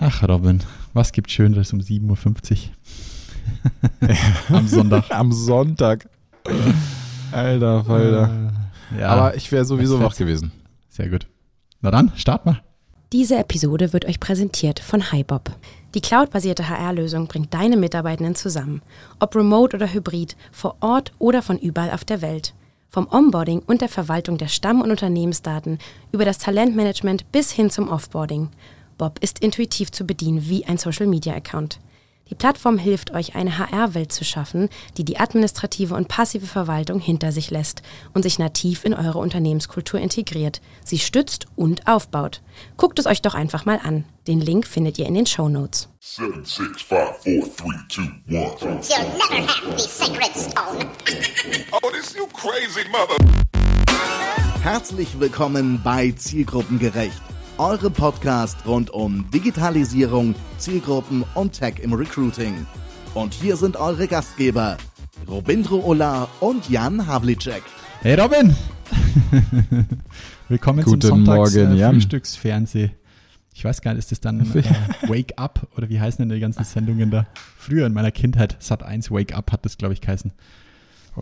Ach, Robin, was gibt Schöneres um 7.50 Uhr? Am Sonntag. Am Sonntag. Alter Falter. Äh, ja, Aber ich wäre sowieso wach gewesen. sehr gut. Na dann, start mal. Diese Episode wird euch präsentiert von HiBob. Die cloudbasierte HR-Lösung bringt deine Mitarbeitenden zusammen. Ob remote oder hybrid, vor Ort oder von überall auf der Welt. Vom Onboarding und der Verwaltung der Stamm- und Unternehmensdaten über das Talentmanagement bis hin zum Offboarding. Bob ist intuitiv zu bedienen wie ein Social-Media-Account. Die Plattform hilft euch, eine HR-Welt zu schaffen, die die administrative und passive Verwaltung hinter sich lässt und sich nativ in eure Unternehmenskultur integriert, sie stützt und aufbaut. Guckt es euch doch einfach mal an. Den Link findet ihr in den Show Notes. Oh, this you crazy mother. Herzlich willkommen bei Zielgruppengerecht, eurem Podcast rund um Digitalisierung, Zielgruppen und Tech im Recruiting. Und hier sind eure Gastgeber, Robindro Ola und Jan Havlicek. Hey Robin! Willkommen Guten zum Sonntags Morgen, äh. Frühstücksfernseh. Ich weiß gar nicht, ist das dann äh, Wake Up oder wie heißen denn die ganzen Sendungen da? Früher in meiner Kindheit, Sat 1 Wake Up hat das, glaube ich, geheißen.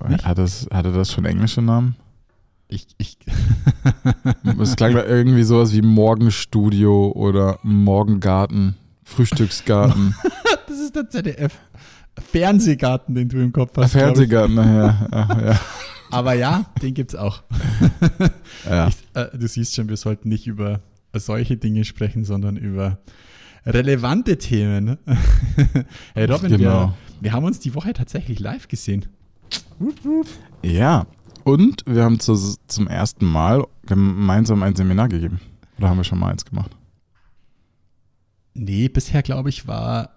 Nicht? Hat das, hatte das schon englische Namen? Ich, ich, Es klang da irgendwie sowas wie Morgenstudio oder Morgengarten, Frühstücksgarten, das ist der ZDF. Fernsehgarten, den du im Kopf hast. Fernsehgarten nachher. Ach, ja. Aber ja, den gibt's auch. Ja. Ich, äh, du siehst schon, wir sollten nicht über solche Dinge sprechen, sondern über relevante Themen. hey Robin, wir, Genau. wir haben uns die Woche tatsächlich live gesehen. ja. Und wir haben zu, zum ersten Mal gemeinsam ein Seminar gegeben. Oder haben wir schon mal eins gemacht? Nee, bisher glaube ich war.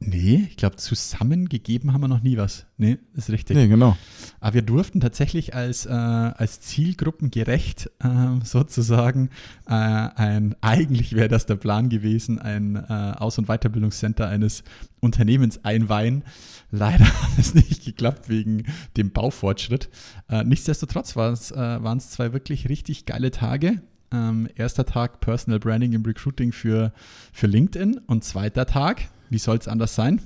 Nee, ich glaube, zusammengegeben haben wir noch nie was. Nee, ist richtig. Nee, genau. Aber wir durften tatsächlich als, äh, als zielgruppengerecht äh, sozusagen äh, ein, eigentlich wäre das der Plan gewesen, ein äh, Aus- und Weiterbildungscenter eines Unternehmens einweihen. Leider hat es nicht geklappt wegen dem Baufortschritt. Äh, nichtsdestotrotz es, äh, waren es zwei wirklich richtig geile Tage. Ähm, erster Tag Personal Branding im Recruiting für, für LinkedIn und zweiter Tag, wie soll es anders sein?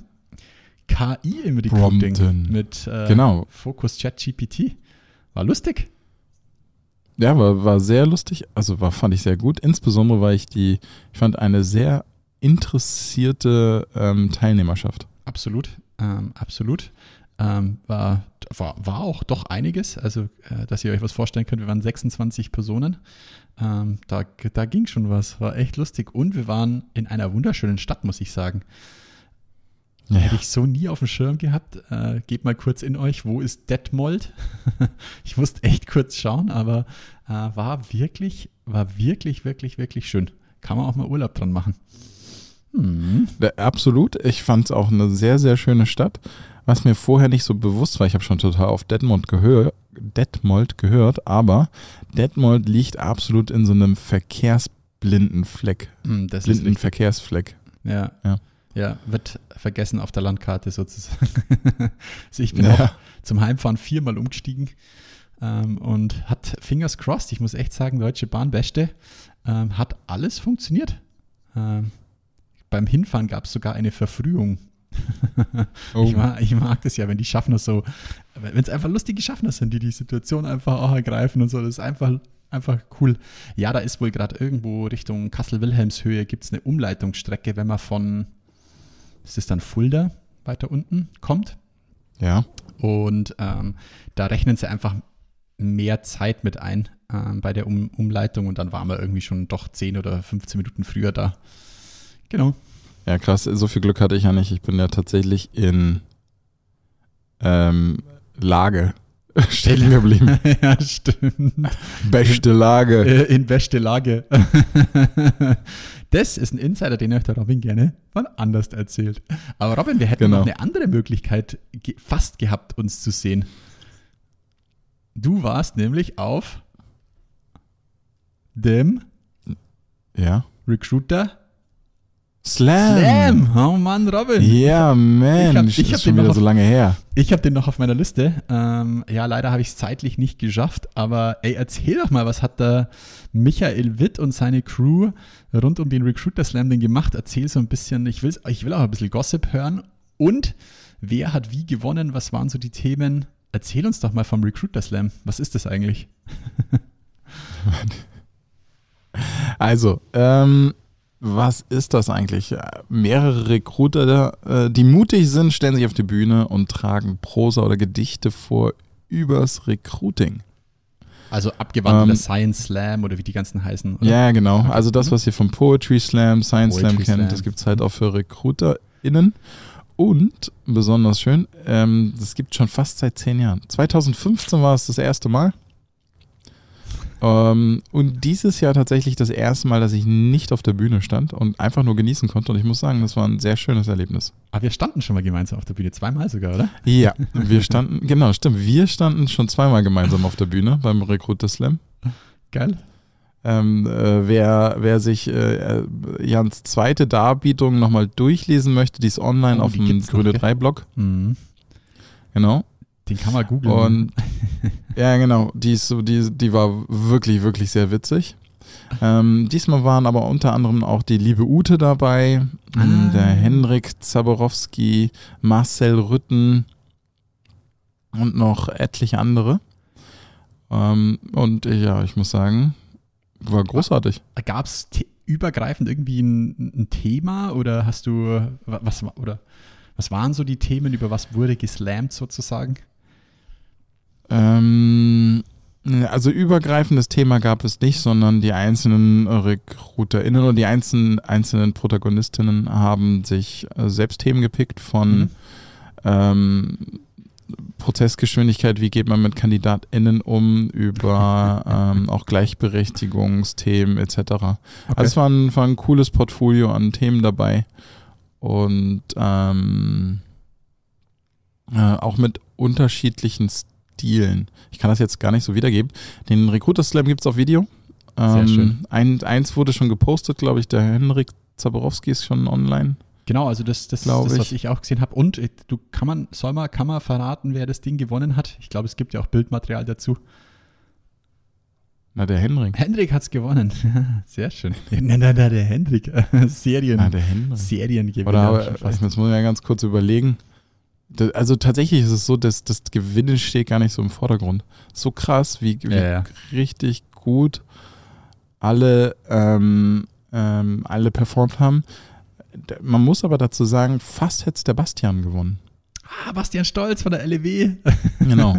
KI im Recruiting Prompten. mit äh, Genau. Fokus ChatGPT. War lustig. Ja, war, war sehr lustig. Also war, fand ich sehr gut. Insbesondere, weil ich die, ich fand eine sehr interessierte ähm, Teilnehmerschaft. Absolut. Ähm, absolut. Ähm, war, war, war auch doch einiges. Also, äh, dass ihr euch was vorstellen könnt, wir waren 26 Personen. Ähm, da, da ging schon was. War echt lustig. Und wir waren in einer wunderschönen Stadt, muss ich sagen. Ja. Hätte ich so nie auf dem Schirm gehabt. Äh, geht mal kurz in euch. Wo ist Detmold? ich musste echt kurz schauen, aber äh, war wirklich, war wirklich, wirklich, wirklich schön. Kann man auch mal Urlaub dran machen. Hm. Da- Absolut. Ich fand es auch eine sehr, sehr schöne Stadt. Was mir vorher nicht so bewusst war, ich habe schon total auf Detmold, gehör, Detmold gehört, aber Detmold liegt absolut in so einem verkehrsblinden Fleck. Hm, Das Blinden. Verkehrsfleck. Ja. Ja. ja. wird vergessen auf der Landkarte sozusagen. also ich bin Ja. auch zum Heimfahren viermal umgestiegen ähm, und hat Fingers crossed, ich muss echt sagen, Deutsche Bahn beste, ähm, hat alles funktioniert. Ähm, beim Hinfahren gab es sogar eine Verfrühung. Oh. Ich, mag, ich mag das ja, wenn die Schaffner so, wenn es einfach lustige Schaffner sind, die die Situation einfach auch ergreifen und so, das ist einfach, einfach cool. Ja, da ist wohl gerade irgendwo Richtung Kassel-Wilhelmshöhe gibt es eine Umleitungsstrecke, wenn man von, ist das dann Fulda weiter unten kommt. Ja. Und ähm, da rechnen sie einfach mehr Zeit mit ein ähm, bei der um Umleitung und dann waren wir irgendwie schon doch 10 oder 15 Minuten früher da. Genau. Ja, krass. So viel Glück hatte ich ja nicht. Ich bin ja tatsächlich in ähm, Lage stehen geblieben. ja, stimmt. Beste Lage. Äh, in beste Lage. Das ist ein Insider, den euch der Robin gerne mal anders erzählt. Aber Robin, wir hätten Genau. noch eine andere Möglichkeit fast gehabt, uns zu sehen. Du warst nämlich auf dem Ja. Recruiter Slam. Slam! Oh Mann, Robin. Ja, Mensch, ich hab das ist schon wieder noch so auf- lange her. Ich habe den noch auf meiner Liste. Ähm, ja, leider habe ich es zeitlich nicht geschafft. Aber ey, erzähl doch mal, was hat da Michael Witt und seine Crew rund um den Recruiter Slam denn gemacht? Erzähl so ein bisschen. Ich, will's, ich will auch ein bisschen Gossip hören. Und wer hat wie gewonnen? Was waren so die Themen? Erzähl uns doch mal vom Recruiter Slam. Was ist das eigentlich? Also, ähm, was ist das eigentlich? Mehrere Recruiter, äh, die mutig sind, stellen sich auf die Bühne und tragen Prosa oder Gedichte vor übers Recruiting. Also abgewandelter Ähm, Science Slam oder wie die ganzen heißen. Oder? Ja, genau. Also das, was ihr vom Poetry Slam, Science Slam Poetry kennt, Slam. das gibt es halt auch für RecruiterInnen. Und besonders schön, ähm, das gibt schon fast seit zehn Jahren. 2015 war es das erste Mal. Ähm, und dieses Jahr tatsächlich das erste Mal, dass ich nicht auf der Bühne stand und einfach nur genießen konnte. Und ich muss sagen, das war ein sehr schönes Erlebnis. Aber wir standen schon mal gemeinsam auf der Bühne. Zweimal sogar, oder? Ja, wir standen, genau, stimmt. Wir standen schon zweimal gemeinsam auf der Bühne beim Recruiter Slam. Geil. Ähm, äh, wer, wer sich äh, äh, Jans zweite Darbietung nochmal durchlesen möchte, die ist online Oh, auf dem Grüne gell? 3 Blog. Mhm. Genau. Den kann man googeln. Und ja, genau, die ist so, die, die war wirklich, wirklich sehr witzig. Ähm, diesmal waren aber unter anderem auch die liebe Ute dabei, Ah. der Henrik Zaborowski, Marcel Rütten und noch etliche andere. Ähm, und ja, ich muss sagen, war großartig. Gab es übergreifend irgendwie ein, ein Thema oder hast du wa- was wa- oder was waren so die Themen, über was wurde geslammt sozusagen? Ähm, also übergreifendes Thema gab es nicht, sondern die einzelnen RecruiterInnen oder die einzelnen, einzelnen Protagonistinnen haben sich äh, selbst Themen gepickt von Mhm. ähm, Prozessgeschwindigkeit, wie geht man mit KandidatInnen um, über ähm, auch Gleichberechtigungsthemen etc. Also es war ein, war ein cooles Portfolio an Themen dabei und ähm, äh, auch mit unterschiedlichen Stilen. Ich kann das jetzt gar nicht so wiedergeben. Den Recruiter Slam gibt es auf Video. Sehr Ähm, schön. Ein, eins wurde schon gepostet, glaube ich. Der Henrik Zaborowski ist schon online. Genau, also das, das, Glaub das was ich. auch gesehen habe. Und äh, du kann man, soll man, kann man verraten, wer das Ding gewonnen hat? Ich glaube, es gibt ja auch Bildmaterial dazu. Na, der Henrik. Hendrik hat es gewonnen. Sehr schön. Nein, nein, nein, der Hendrik. Serien. Na, der Henrik. Seriengewinner. Oder aber, schon jetzt fast. muss man ja ganz kurz überlegen. Also tatsächlich ist es so, dass das Gewinnen steht gar nicht so im Vordergrund. So krass, wie, wie Ja, ja. richtig gut alle, ähm, ähm, alle performt haben. Man muss aber dazu sagen, fast hätte es der Bastian gewonnen. Ah, Bastian Stolz von der LEW. Genau.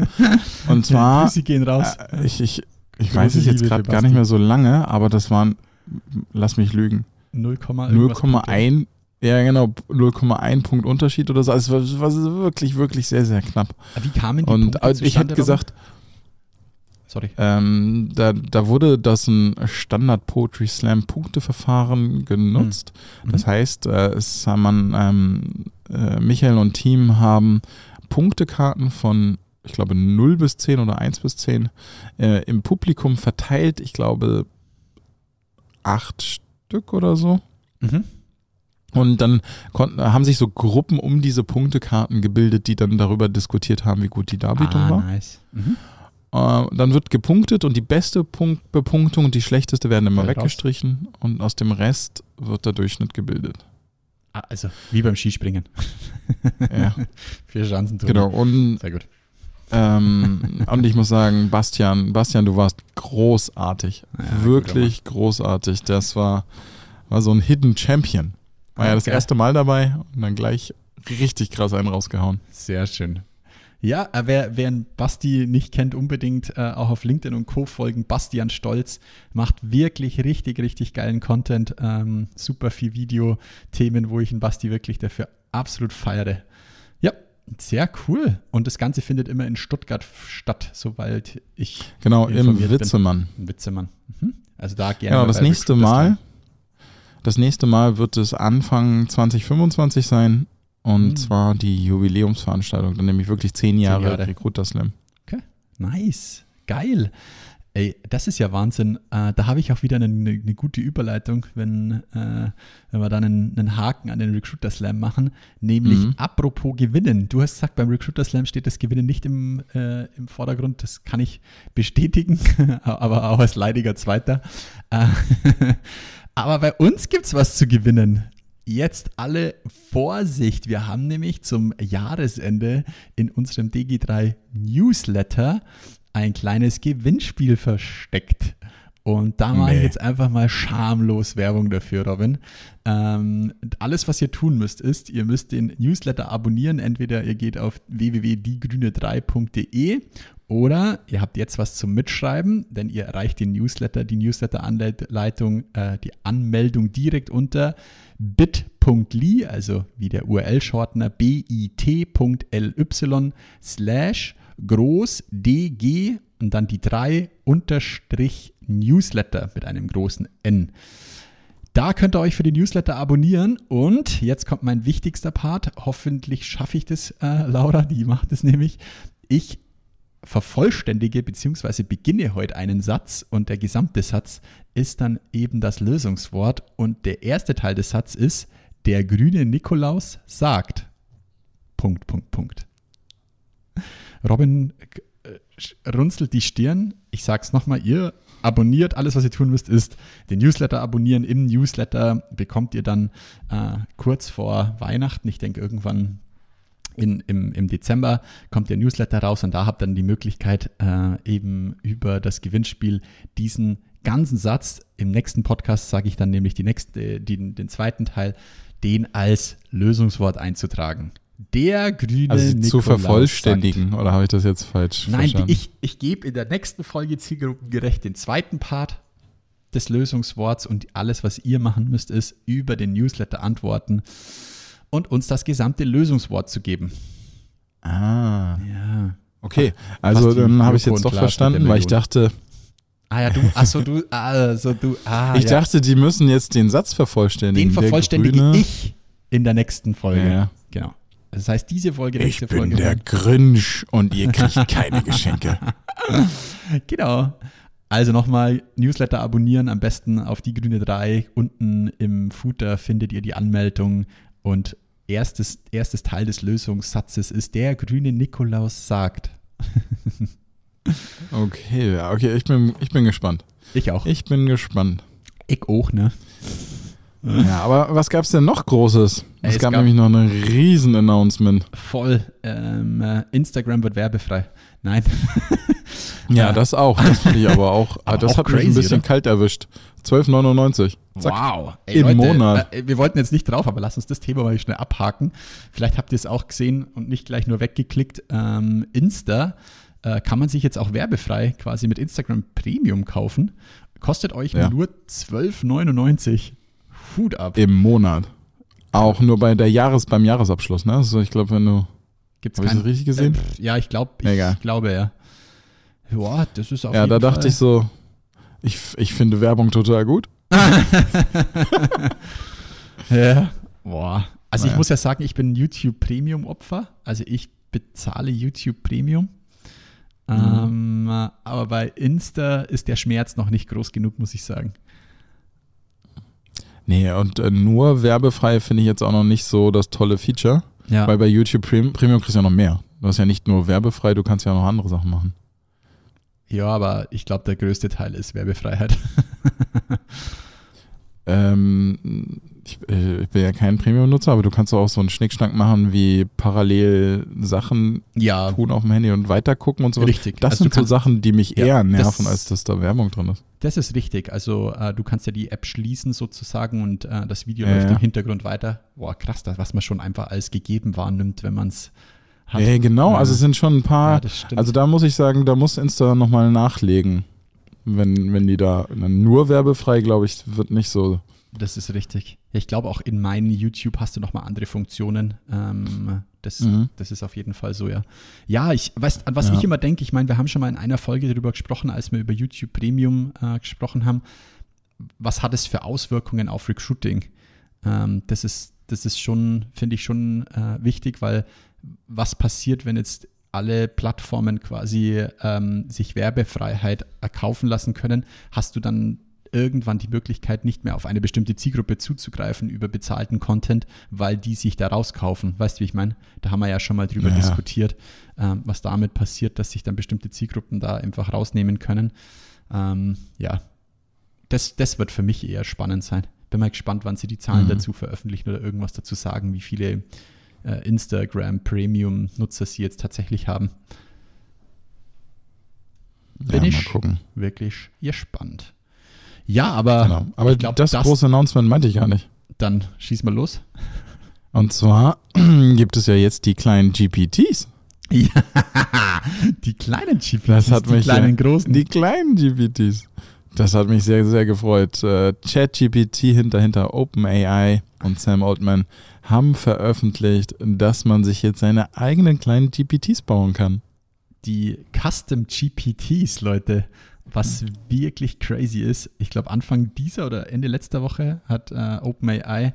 Und zwar, Grüße gehen raus. äh, ich, ich, ich weiß es jetzt gerade gar nicht mehr so lange, aber das waren, lass mich lügen, 0, irgendwas Punkte. 0,1, ja genau, 0,1 Punkt Unterschied oder so. Also es war, war wirklich, wirklich sehr, sehr knapp. Wie kamen die Und Punkte äh, ich hätte gesagt? Sorry. ähm, da, da wurde das ein Standard Poetry Slam Punkteverfahren genutzt. Mhm. Das heißt, äh, es haben man, ähm, äh, Michael und Team haben Punktekarten von, ich glaube, 0 bis 10 oder 1 bis 10 äh, im Publikum verteilt. Ich glaube, acht Stück oder so. Mhm. Und dann konnten, haben sich so Gruppen um diese Punktekarten gebildet, die dann darüber diskutiert haben, wie gut die Darbietung ah, war. nice. Mhm. Äh, dann wird gepunktet und die beste Punkt Bepunktung und die schlechteste werden immer Fällt raus. weggestrichen und aus dem Rest wird der Durchschnitt gebildet. Ah, also, wie beim Skispringen. Ja, Vier Schanzen. genau. Und, Sehr gut. ähm, und ich muss sagen, Bastian, Bastian, du warst großartig. Ja, Wirklich großartig. Das war, war so ein Hidden Champion. War ja das Okay. erste Mal dabei und dann gleich richtig krass einen rausgehauen. Sehr schön. Ja, äh, wer, wer einen Basti nicht kennt, unbedingt äh, auch auf LinkedIn und Co. folgen. Bastian Stolz macht wirklich richtig, richtig geilen Content. Ähm, super viel Video-Themen, wo ich einen Basti wirklich dafür absolut feiere. Ja, sehr cool. Und das Ganze findet immer in Stuttgart statt, sobald ich Genau, im informiert bin. Witzemann. Witzemann. Mhm. Also da gerne. Genau, das nächste Mal, Slam. Das nächste Mal wird es Anfang 2025 sein. Und Mhm. zwar die Jubiläumsveranstaltung, dann nämlich wirklich zehn Jahre, Jahre. Recruiter Slam. Nice. Geil. Ey, das ist ja Wahnsinn. Äh, da habe ich auch wieder eine, eine gute Überleitung, wenn, äh, wenn wir dann einen, einen, Haken an den Recruiter Slam machen. Nämlich mhm. apropos Gewinnen. Du hast gesagt, beim Recruiter Slam steht das Gewinnen nicht im, äh, im Vordergrund. Das kann ich bestätigen, aber auch als leidiger Zweiter. Aber bei uns gibt es was zu gewinnen. Jetzt alle Vorsicht. Wir haben nämlich zum Jahresende in unserem DG3 Newsletter ein kleines Gewinnspiel versteckt. Und da mache nee. ich jetzt einfach mal schamlos Werbung dafür, Robin. Ähm, alles, was ihr tun müsst, ist, ihr müsst den Newsletter abonnieren. Entweder ihr geht auf www.diegrüne3.de oder ihr habt jetzt was zum Mitschreiben, denn ihr erreicht den Newsletter, die Newsletter-Anleitung, äh, die Anmeldung direkt unter bit.ly, also wie der URL-Shortener bit.ly slash groß dg und dann die 3 unterstrich Newsletter mit einem großen N. Da könnt ihr euch für die Newsletter abonnieren und jetzt kommt mein wichtigster Part. Hoffentlich schaffe ich das, äh, Laura, die macht es nämlich. Ich vervollständige bzw. beginne heute einen Satz und der gesamte Satz ist dann eben das Lösungswort und der erste Teil des Satzes ist, der grüne Nikolaus sagt. Punkt, Punkt, Punkt. Robin runzelt die Stirn. Ich sag's nochmal, ihr abonniert. Alles, was ihr tun müsst, ist den Newsletter abonnieren. Im Newsletter bekommt ihr dann äh, kurz vor Weihnachten, ich denke irgendwann in, im, im Dezember kommt der Newsletter raus und da habt ihr dann die Möglichkeit, äh, eben über das Gewinnspiel diesen ganzen Satz, im nächsten Podcast sage ich dann nämlich die nächste, die, den zweiten Teil, den als Lösungswort einzutragen. Der grüne also Nikolaus zu vervollständigen, sagt, oder habe ich das jetzt falsch Nein, verstanden? ich, ich gebe in der nächsten Folge zielgruppengerecht den zweiten Part des Lösungsworts und alles, was ihr machen müsst, ist über den Newsletter antworten und uns das gesamte Lösungswort zu geben. Ah. Ja. Okay, also dann habe ich jetzt doch verstanden, weil ich dachte. Ah ja, du, achso, du, also du, ah, Ich ja. dachte, die müssen jetzt den Satz vervollständigen. Den vervollständige ich in der nächsten Folge. Ja. Genau. Das heißt, diese Folge, ich bin Folge der Grinch und ihr kriegt keine Geschenke. genau. Also nochmal Newsletter abonnieren, am besten auf die grüne 3. Unten im Footer findet ihr die Anmeldung und erstes, erstes Teil des Lösungssatzes ist, der grüne Nikolaus sagt. okay, ja, okay, ich bin, ich bin gespannt. Ich auch. Ich bin gespannt. Ich auch, ne? Ja, aber was gab es denn noch Großes? Es, es gab, gab, nämlich noch ein Riesen-Announcement. Voll. Ähm, äh, Instagram wird werbefrei. Nein. ja, das auch. Das finde ich aber auch. aber das auch hat crazy, mich ein bisschen oder? kalt erwischt. 12,99. Wow. Ey, Im Leute, Monat. Äh, wir wollten jetzt nicht drauf, aber lass uns das Thema mal schnell abhaken. Vielleicht habt ihr es auch gesehen und nicht gleich nur weggeklickt. Ähm, Insta äh, kann man sich jetzt auch werbefrei quasi mit Instagram Premium kaufen. Kostet euch ja. nur 12,99. Hut ab. Im Monat. Auch nur bei der Jahres, beim Jahresabschluss, ne? Also ich glaube, wenn du. Gibt's Habe ich das richtig gesehen? Äh, ja, ich glaube, ich Egal. glaube ja. Ja, das ist auf Ja, da dachte ich so, ich, ich finde Werbung total gut. ja. Boah. Also naja. ich muss ja sagen, ich bin YouTube Premium Opfer. Also ich bezahle YouTube Premium. Mhm. Ähm, aber bei Insta ist der Schmerz noch nicht groß genug, muss ich sagen. Nee, und äh, nur werbefrei finde ich jetzt auch noch nicht so das tolle Feature. Ja. Weil bei YouTube Premium, Premium kriegst du ja noch mehr. Du hast ja nicht nur werbefrei, du kannst ja noch andere Sachen machen. Ja, aber ich glaube, der größte Teil ist Werbefreiheit. ähm, ich, äh, ich, bin ja kein Premium-Nutzer, aber du kannst auch so einen Schnickschnack machen, wie parallel Sachen ja. tun auf dem Handy und weitergucken und so. Richtig. Das also sind so Sachen, die mich ja, eher nerven, das, als dass da Werbung drin ist. Das ist richtig. Also äh, du kannst ja die App schließen sozusagen und äh, das Video ja, läuft im Hintergrund weiter. Boah, krass, das, was man schon einfach als gegeben wahrnimmt, wenn man es hat. Ja, genau, also es sind schon ein paar, also da muss ich sagen, da muss Insta nochmal nachlegen. Wenn, wenn die da nur werbefrei, glaube ich, wird nicht so das ist richtig. Ich glaube auch in meinem YouTube hast du nochmal andere Funktionen. Ähm, das, mhm. das ist auf jeden Fall so, ja. Ja, ich weiß, an was ja. ich immer denke, ich meine, wir haben schon mal in einer Folge darüber gesprochen, als wir über YouTube Premium äh, gesprochen haben. Was hat es für Auswirkungen auf Recruiting? Ähm, das ist, das ist schon, finde ich schon äh, wichtig, weil was passiert, wenn jetzt alle Plattformen quasi ähm, sich Werbefreiheit erkaufen lassen können, hast du dann irgendwann die Möglichkeit, nicht mehr auf eine bestimmte Zielgruppe zuzugreifen über bezahlten Content, weil die sich da rauskaufen. Weißt du, wie ich meine? Da haben wir ja schon mal drüber Ja. diskutiert, ähm, was damit passiert, dass sich dann bestimmte Zielgruppen da einfach rausnehmen können. Ähm, ja, das, das wird für mich eher spannend sein. Bin mal gespannt, wann sie die Zahlen Mhm. dazu veröffentlichen oder irgendwas dazu sagen, wie viele äh, Instagram Premium-Nutzer sie jetzt tatsächlich haben. Bin ja, ich wirklich gespannt. Ja, aber Genau. Aber ich glaub, das, große Announcement meinte ich gar nicht. dann schieß mal los. Und zwar gibt es ja jetzt die kleinen GPTs. Ja, die kleinen GPTs, Das hat die mich kleinen großen. Die kleinen GPTs. Das hat mich sehr, sehr gefreut. Äh, ChatGPT hinter, hinter OpenAI und Sam Altman haben veröffentlicht, dass man sich jetzt seine eigenen kleinen GPTs bauen kann. die Custom GPTs, Leute, was wirklich crazy ist. Ich glaube, Anfang dieser oder Ende letzter Woche hat äh, OpenAI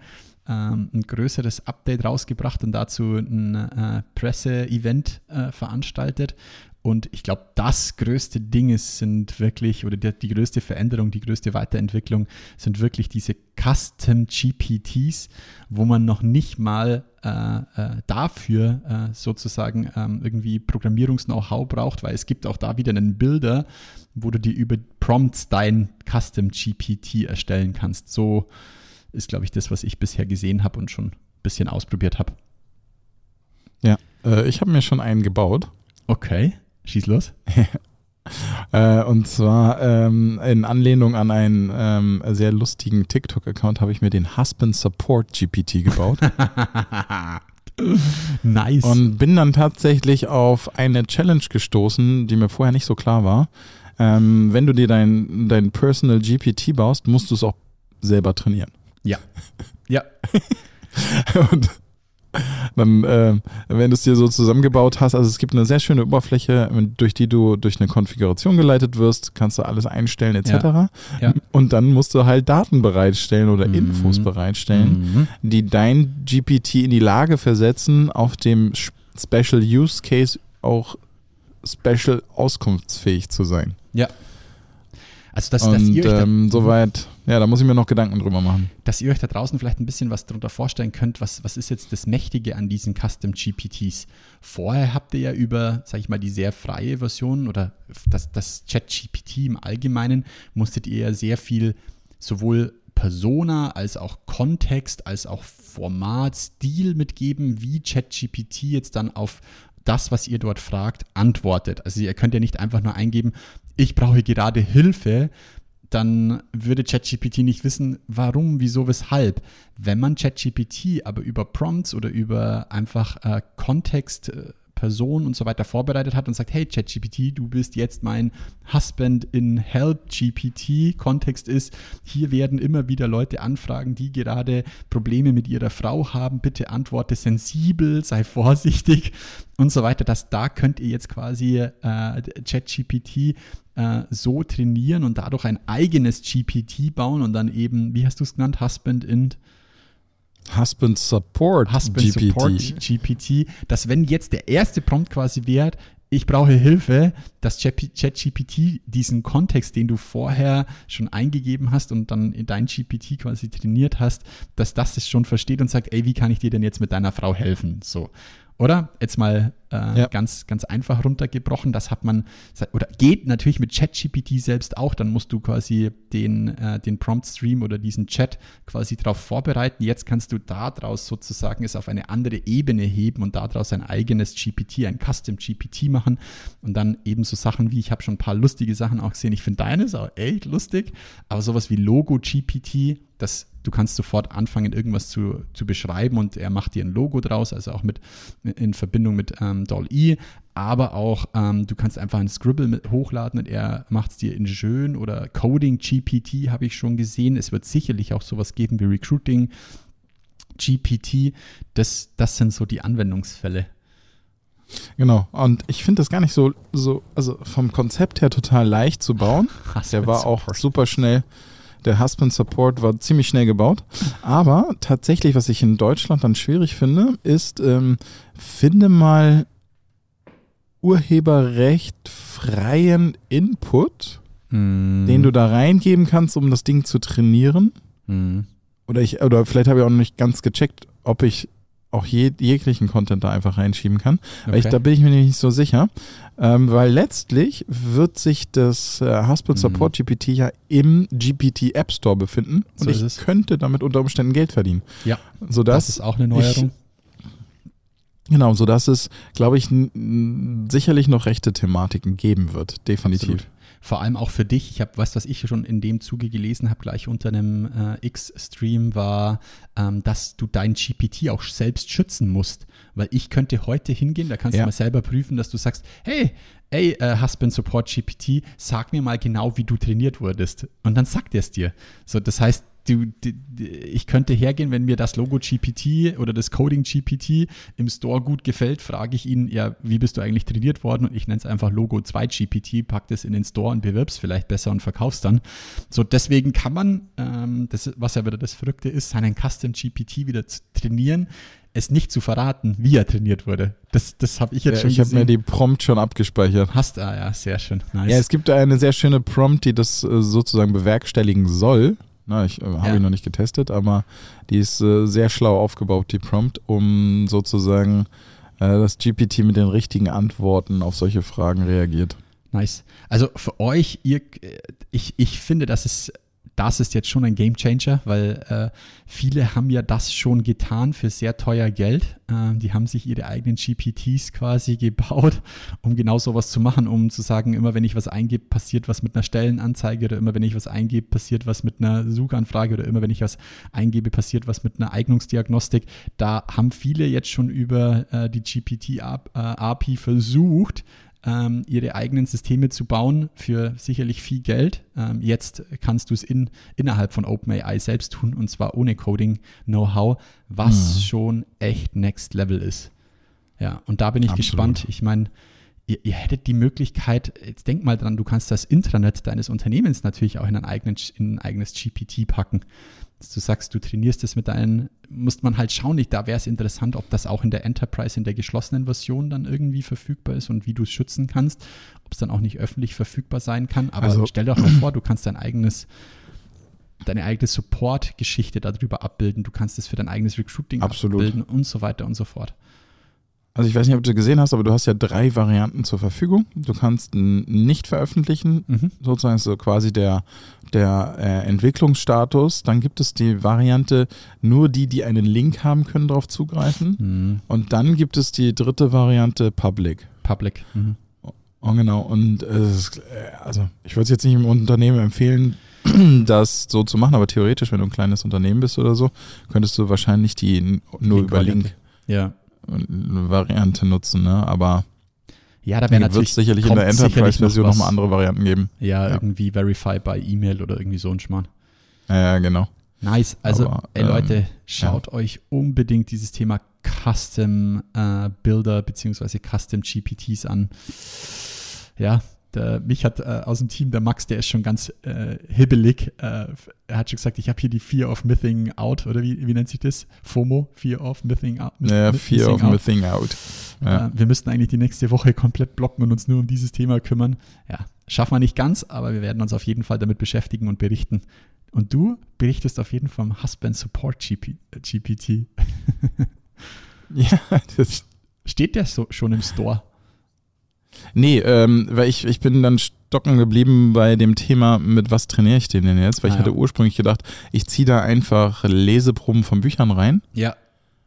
ähm, ein größeres Update rausgebracht und dazu ein äh, Presse-Event äh, veranstaltet. Und ich glaube, das größte Ding ist, sind wirklich, oder die, die größte Veränderung, die größte Weiterentwicklung sind wirklich diese Custom GPTs, wo man noch nicht mal äh, äh, dafür äh, sozusagen ähm, irgendwie Programmierungs-Know-how braucht, weil es gibt auch da wieder einen Bilder, wo du dir über Prompts dein Custom GPT erstellen kannst. So ist, glaube ich, das, was ich bisher gesehen habe und schon ein bisschen ausprobiert habe. Ja, äh, ich habe mir schon einen gebaut. Okay, schieß los. Äh, und zwar ähm, in Anlehnung an einen ähm, sehr lustigen TikTok-Account habe ich mir den Husband Support GPT gebaut. nice. Und bin dann tatsächlich auf eine Challenge gestoßen, die mir vorher nicht so klar war. Ähm, wenn du dir dein, dein Personal GPT baust, musst du es auch selber trainieren. Ja. Ja. Und dann, äh, wenn du es dir so zusammengebaut hast, also es gibt eine sehr schöne Oberfläche, durch die du durch eine Konfiguration geleitet wirst, kannst du alles einstellen etc. Ja. Und dann musst du halt Daten bereitstellen oder Mhm. Infos bereitstellen, Mhm. die dein GPT in die Lage versetzen, auf dem Special Use Case auch special auskunftsfähig zu sein. Ja. Also, dass, dass, Und ihr euch da, ähm, soweit, ja, da muss ich mir noch Gedanken drüber machen. dass ihr euch da draußen vielleicht ein bisschen was darunter vorstellen könnt, was, was ist jetzt das Mächtige an diesen Custom GPTs? Vorher habt ihr ja über, sag ich mal, die sehr freie Version oder das, das Chat-GPT im Allgemeinen, musstet ihr ja sehr viel sowohl Persona als auch Kontext, als auch Format, Stil mitgeben, wie ChatGPT jetzt dann auf das, was ihr dort fragt, antwortet. Also ihr könnt ja nicht einfach nur eingeben, ich brauche gerade Hilfe, dann würde ChatGPT nicht wissen, warum, wieso, weshalb. Wenn man ChatGPT aber über Prompts oder über einfach äh, Kontext, äh, Person und so weiter vorbereitet hat und sagt, hey ChatGPT, du bist jetzt mein Husband in Help GPT. Kontext ist, hier werden immer wieder Leute anfragen, die gerade Probleme mit ihrer Frau haben. Bitte antworte sensibel, sei vorsichtig und so weiter. Das, da könnt ihr jetzt quasi äh, ChatGPT äh, so trainieren und dadurch ein eigenes GPT bauen und dann eben, wie hast du es genannt, Husband in Husband Support Husband GPT. Support GPT, dass wenn jetzt der erste Prompt quasi wäre, ich brauche Hilfe, dass Chat- ChatGPT diesen Kontext, den du vorher schon eingegeben hast und dann in dein GPT quasi trainiert hast, dass das es schon versteht und sagt, ey, wie kann ich dir denn jetzt mit deiner Frau helfen? So. Oder? Jetzt mal äh, Ja. ganz, ganz einfach runtergebrochen. Das hat man, oder geht natürlich mit ChatGPT selbst auch. Dann musst du quasi den, äh, den Prompt-Stream oder diesen Chat quasi darauf vorbereiten. Jetzt kannst du daraus sozusagen es auf eine andere Ebene heben und daraus ein eigenes GPT, ein Custom GPT machen. Und dann eben so Sachen wie, ich habe schon ein paar lustige Sachen auch gesehen. Ich finde deines auch echt lustig, aber sowas wie Logo-GPT, das du kannst sofort anfangen, irgendwas zu, zu beschreiben und er macht dir ein Logo draus, also auch mit in Verbindung mit ähm, DALL-E, aber auch ähm, du kannst einfach ein Scribble mit hochladen und er macht es dir in schön oder Coding GPT habe ich schon gesehen. Es wird sicherlich auch sowas geben wie Recruiting GPT. Das, das sind so die Anwendungsfälle. Genau. Und ich finde das gar nicht so, so, also vom Konzept her total leicht zu bauen. Der war auch super schnell. Der Husband Support war ziemlich schnell gebaut. Aber tatsächlich, was ich in Deutschland dann schwierig finde, ist, ähm, finde mal urheberrecht freien Input, Mhm. den du da reingeben kannst, um das Ding zu trainieren. Mhm. Oder ich, oder vielleicht habe ich auch noch nicht ganz gecheckt, ob ich auch je, jeglichen Content da einfach reinschieben kann. Weil ich, Okay. da bin ich mir nicht so sicher. Ähm, weil letztlich wird sich das äh, Haspel Mhm. Support GPT ja im GPT App Store befinden und So ich es. könnte damit unter Umständen Geld verdienen. Ja, Sodass das ist auch eine Neuerung. Genau, sodass es, glaube ich, sicherlich noch rechte Thematiken geben wird. Definitiv. Absolut. Vor allem auch für dich. Ich habe, weißt was ich schon in dem Zuge gelesen habe, gleich unter einem äh, X-Stream war, ähm, dass du dein GPT auch selbst schützen musst. Weil ich könnte heute hingehen, da kannst Ja. du mal selber prüfen, dass du sagst, hey, ey, äh, Husband Support GPT, sag mir mal genau, wie du trainiert wurdest. Und dann sagt er es dir. So, das heißt, du, d- d- ich könnte hergehen, wenn mir das Logo GPT oder das Coding GPT im Store gut gefällt, frage ich ihn, ja, wie bist du eigentlich trainiert worden? Und ich nenne es einfach Logo 2 GPT, pack das in den Store und bewirb's vielleicht besser und verkaufst dann. So, deswegen kann man, ähm, das, was ja wieder das Verrückte ist, seinen Custom GPT wieder zu trainieren, es nicht zu verraten, wie er trainiert wurde. Das, das habe ich jetzt Ja, schon ich habe mir gesehen. die Prompt schon abgespeichert. Hast, ah ja, sehr schön. Nice. Ja, es gibt eine sehr schöne Prompt, die das äh, sozusagen bewerkstelligen soll. Na, ich äh, habe Ja. ihn noch nicht getestet, aber die ist äh, sehr schlau aufgebaut, die Prompt, um sozusagen äh, das GPT mit den richtigen Antworten auf solche Fragen reagiert. Nice. Also für euch, ihr, ich, ich finde, das ist, das ist jetzt schon ein Game Changer, weil äh, viele haben ja das schon getan für sehr teuer Geld. Ähm, die haben sich ihre eigenen GPTs quasi gebaut, um genau sowas zu machen, um zu sagen, immer wenn ich was eingebe, passiert was mit einer Stellenanzeige oder immer wenn ich was eingebe, passiert was mit einer Suchanfrage oder immer wenn ich was eingebe, passiert was mit einer Eignungsdiagnostik. Da haben viele jetzt schon über äh, die GPT-API versucht, ähm, ihre eigenen Systeme zu bauen für sicherlich viel Geld. Ähm, jetzt kannst du es in, innerhalb von OpenAI selbst tun und zwar ohne Coding-Know-how, was schon echt Next Level ist. Ja, und da bin ich Absolut. gespannt. Ich meine, ihr, ihr hättet die Möglichkeit, jetzt denk mal dran, du kannst das Intranet deines Unternehmens natürlich auch in ein, eigenen, in ein eigenes GPT packen. Dass du sagst, du trainierst es mit deinen, muss man halt schauen, nicht, da wäre es interessant, ob das auch in der Enterprise, in der geschlossenen Version dann irgendwie verfügbar ist und wie du es schützen kannst, ob es dann auch nicht öffentlich verfügbar sein kann. Aber Also- stell dir doch mal vor, du kannst dein eigenes deine eigene Support-Geschichte darüber abbilden, du kannst es für dein eigenes Recruiting Absolut. abbilden und so weiter und so fort. Also ich weiß nicht, ob du gesehen hast, aber du hast ja drei Varianten zur Verfügung. Du kannst nicht veröffentlichen, Mhm. sozusagen so quasi der, der äh, Entwicklungsstatus. Dann gibt es die Variante, nur die, die einen Link haben, können darauf zugreifen. Mhm. Und dann gibt es die dritte Variante, Public. Public. Mhm. Oh, genau. Und äh, also ich würde es jetzt nicht im Unternehmen empfehlen, das so zu machen, aber theoretisch, wenn du ein kleines Unternehmen bist oder so, könntest du wahrscheinlich die nur über Link-Variante. Ja. Link-Variante nutzen, ne? Aber Ja, da wäre wird natürlich es sicherlich in der Enterprise-Version noch nochmal andere Varianten geben. Ja, Ja. irgendwie Verify by E-Mail oder irgendwie so ein Schmarrn. Ja, ja, genau. Nice. Also, Aber, ey ähm, Leute, schaut euch unbedingt dieses Thema Custom äh, Builder beziehungsweise Custom GPTs an. Ja, der, mich hat äh, aus dem Team der Max, der ist schon ganz äh, hibbelig. Äh, er hat schon gesagt, ich habe hier die Fear of Missing Out oder wie, wie nennt sich das? FOMO, Fear of Missing Out. Ja, Miss- Fear of Missing Out. Missing Out. Ja. Äh, wir müssten eigentlich die nächste Woche komplett blocken und uns nur um dieses Thema kümmern. Ja, schaffen wir nicht ganz, aber wir werden uns auf jeden Fall damit beschäftigen und berichten. Und du berichtest auf jeden Fall vom Husband Support GP, äh, GPT. ja, das, Steht der so schon im Store? Nee, ähm, weil ich, ich bin dann stocken geblieben bei dem Thema, mit was trainiere ich den denn jetzt? Weil Ah, ich hatte ja. ursprünglich gedacht, ich ziehe da einfach Leseproben von Büchern rein. Ja.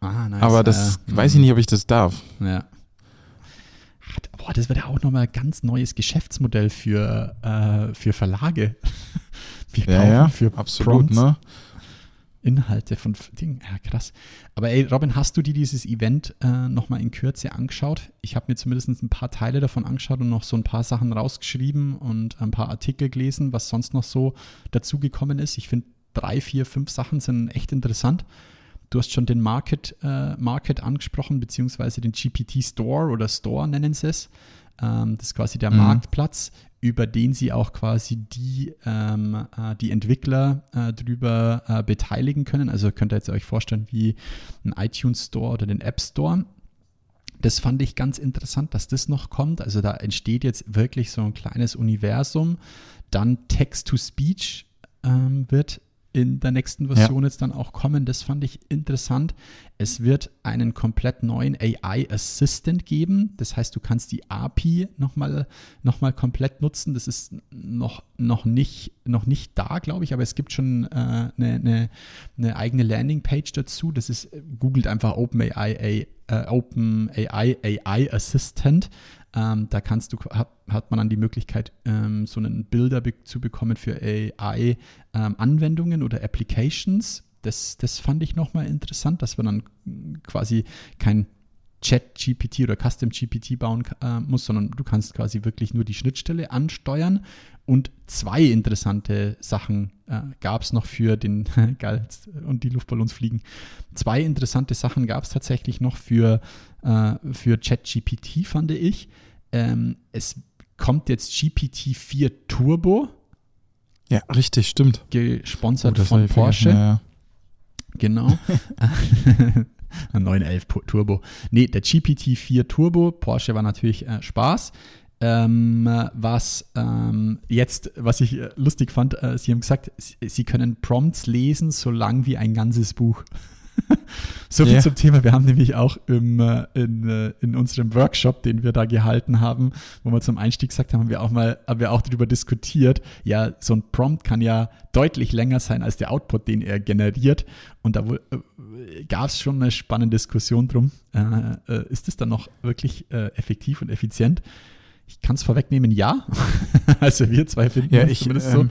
Ah, nice. aber das äh, weiß ich nicht, ob ich das darf. Ja. Boah, das wird ja auch nochmal ein ganz neues Geschäftsmodell für, äh, für Verlage. Wir Ja, kaufen ja, für absolut, Prompts ne? Inhalte von Dingen. Ja, krass. Aber ey, Robin, hast du dir dieses Event äh, nochmal in Kürze angeschaut? Ich habe mir zumindest ein paar Teile davon angeschaut und noch so ein paar Sachen rausgeschrieben und ein paar Artikel gelesen, was sonst noch so dazugekommen ist. Ich finde, drei, vier, fünf Sachen sind echt interessant. Du hast schon den Market, äh, Market angesprochen, beziehungsweise den GPT Store oder Store nennen sie es. Ähm, das ist quasi der Mhm. Marktplatz, über den sie auch quasi die, ähm, äh, die Entwickler äh, drüber äh, beteiligen können. Also könnt ihr jetzt euch vorstellen wie ein iTunes Store oder den App Store. Das fand ich ganz interessant, dass das noch kommt. Also da entsteht jetzt wirklich so ein kleines Universum. Dann Text-to-Speech ähm, wird in der nächsten Version ja. jetzt dann auch kommen. Das fand ich interessant. Es wird einen komplett neuen AI Assistant geben. Das heißt, du kannst die API nochmal noch mal komplett nutzen. Das ist noch, noch, nicht, noch nicht da, glaube ich, aber es gibt schon äh, eine, eine, eine, eigene Landingpage dazu. Das ist, googelt einfach OpenAI, äh, OpenAI AI Assistant. Ähm, da kannst du, hat, hat man dann die Möglichkeit, ähm, so einen Bilder be zu bekommen für AI-Anwendungen ähm, oder Applications. Das, das fand ich nochmal interessant, dass man dann quasi kein Chat-GPT oder Custom-GPT bauen äh, muss, sondern du kannst quasi wirklich nur die Schnittstelle ansteuern. Und zwei interessante Sachen äh, gab es noch für den, geil, und die Luftballons fliegen. Zwei interessante Sachen gab es tatsächlich noch für, äh, für ChatGPT, fand ich. Ähm, es kommt jetzt GPT-4 Turbo. Ja, richtig, stimmt. Gesponsert oh, von Porsche. Ja, ja. Genau. 911 Turbo. Nee, der GPT-4 Turbo. Porsche war natürlich äh, Spaß. Ähm, was ähm, jetzt, was ich äh, lustig fand, äh, Sie haben gesagt, Sie, Sie können Prompts lesen, so lang wie ein ganzes Buch. so viel yeah. zum Thema. Wir haben nämlich auch im, äh, in, äh, in unserem Workshop, den wir da gehalten haben, wo wir zum Einstieg gesagt haben, haben wir auch mal, haben wir auch darüber diskutiert. Ja, so ein Prompt kann ja deutlich länger sein als der Output, den er generiert. Und da äh, gab es schon eine spannende Diskussion drum. Ist es dann noch wirklich effektiv und effizient? Ich kann es vorwegnehmen, ja. also wir zwei finden ja, ich, zumindest ähm,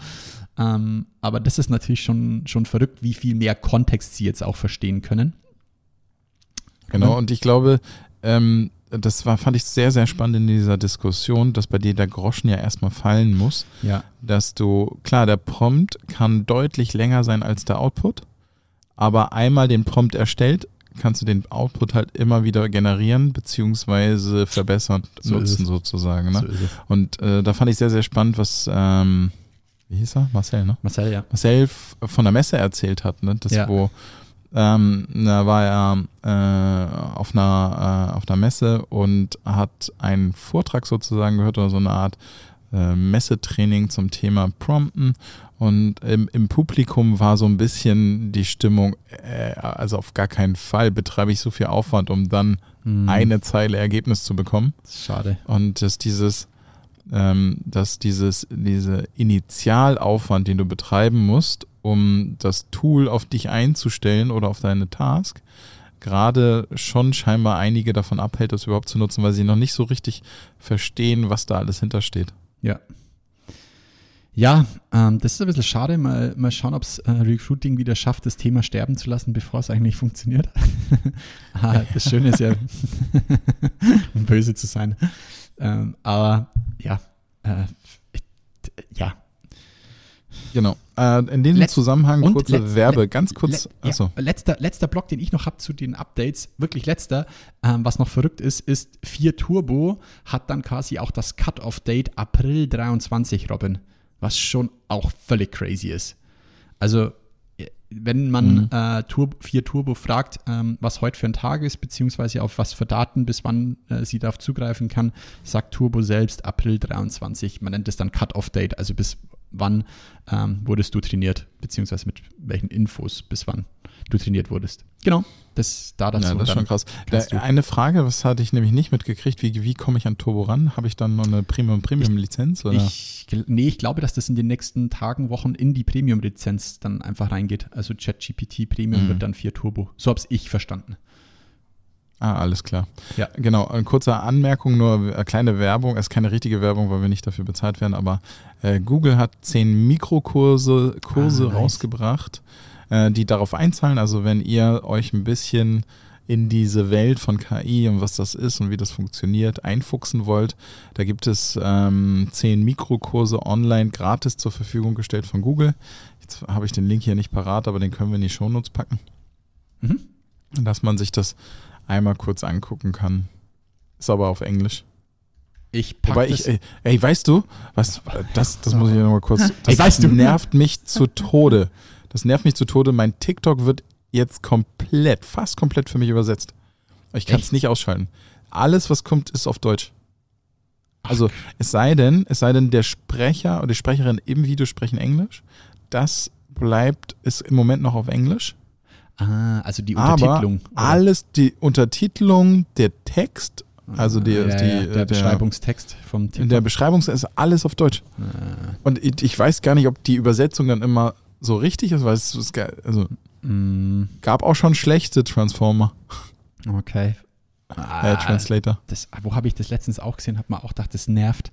so. Ähm, aber das ist natürlich schon, schon verrückt, wie viel mehr Kontext sie jetzt auch verstehen können. Genau, und ich glaube, ähm, das war, fand ich sehr, sehr spannend in dieser Diskussion, dass bei dir der Groschen ja erstmal fallen muss. Ja. Dass du, klar, der Prompt kann deutlich länger sein als der Output, aber einmal den Prompt erstellt, kannst du den Output halt immer wieder generieren, beziehungsweise verbessern, so nutzen sozusagen. Ne? So und äh, da fand ich sehr, sehr spannend, was ähm, wie hieß er? Marcel, ne? Marcel, ja. Marcel von der Messe erzählt hat, ne? Das, ja. wo ähm, da war er äh, auf, einer, äh, auf einer Messe und hat einen Vortrag sozusagen gehört oder so eine Art äh, Messetraining zum Thema Prompten. Und im, im, Publikum war so ein bisschen die Stimmung, äh, also auf gar keinen Fall betreibe ich so viel Aufwand, um dann mhm. eine Zeile Ergebnis zu bekommen. Schade. Und dass dieses, ähm, dass dieses, diese Initialaufwand, den du betreiben musst, um das Tool auf dich einzustellen oder auf deine Task, gerade schon scheinbar einige davon abhält, das überhaupt zu nutzen, weil sie noch nicht so richtig verstehen, was da alles hintersteht. Ja. Ja, ähm, das ist ein bisschen schade. Mal, mal schauen, ob es äh, Recruiting wieder schafft, das Thema sterben zu lassen, bevor es eigentlich funktioniert. ah, das Schöne ist ja, um böse zu sein. Ähm, aber ja, äh, ja. Genau. Äh, in diesem Letz Zusammenhang kurze letz Werbe, ganz kurz. Let ja, letzter, letzter Block, den ich noch habe zu den Updates, wirklich letzter, ähm, was noch verrückt ist, ist 4 Turbo hat dann quasi auch das Cut-Off-Date April 23, Robin. Was schon auch völlig crazy ist. Also wenn man mhm. äh, Tur 4 Turbo fragt, ähm, was heute für ein Tag ist, beziehungsweise auf was für Daten, bis wann äh, sie darauf zugreifen kann, sagt Turbo selbst April 23. Man nennt es dann Cut-Off-Date, also bis wann ähm, wurdest du trainiert, beziehungsweise mit welchen Infos bis wann du trainiert wurdest. Genau, das da dazu. Ja, das ist schon krass. Da, eine Frage, was hatte ich nämlich nicht mitgekriegt, wie, wie komme ich an Turbo ran? Habe ich dann noch eine Premium-Premium-Lizenz? Ich, nee, ich glaube, dass das in den nächsten Tagen, Wochen in die Premium-Lizenz dann einfach reingeht. Also ChatGPT Premium mhm. wird dann 4 Turbo. So habe ich verstanden. Ah, alles klar. Ja. Genau, eine kurze Anmerkung, nur eine kleine Werbung. Es ist keine richtige Werbung, weil wir nicht dafür bezahlt werden, aber äh, Google hat zehn Mikrokurse Kurse ah, nice. rausgebracht, äh, die darauf einzahlen. Also wenn ihr euch ein bisschen in diese Welt von KI und was das ist und wie das funktioniert, einfuchsen wollt, da gibt es ähm, zehn Mikrokurse online gratis zur Verfügung gestellt von Google. Jetzt habe ich den Link hier nicht parat, aber den können wir in die Shownotes packen. Mhm. Dass man sich das einmal kurz angucken kann. Ist aber auf Englisch. Ich packe ich, ey, ey, weißt du, was, das, das muss ich ja nochmal kurz, das ey, weißt du? nervt mich zu Tode. Das nervt mich zu Tode. Mein TikTok wird jetzt komplett, fast komplett für mich übersetzt. Ich kann es nicht ausschalten. alles, was kommt, ist auf Deutsch. Also es sei denn, es sei denn, der Sprecher oder die Sprecherin im Video sprechen Englisch. Das bleibt, ist im Moment noch auf Englisch. Ah, also die Aber Untertitelung. oder? alles, die Untertitelung, der Text, also die, ja, die, ja, äh, der Beschreibungstext vom in Tipp. der Beschreibung ist alles auf Deutsch. Ah. Und ich, ich weiß gar nicht, ob die Übersetzung dann immer so richtig ist, weil es, es also, Mm, gab auch schon schlechte Transformer, okay. äh, Ah, Translator. das, wo habe ich das letztens auch gesehen? Habe mir auch gedacht, das nervt.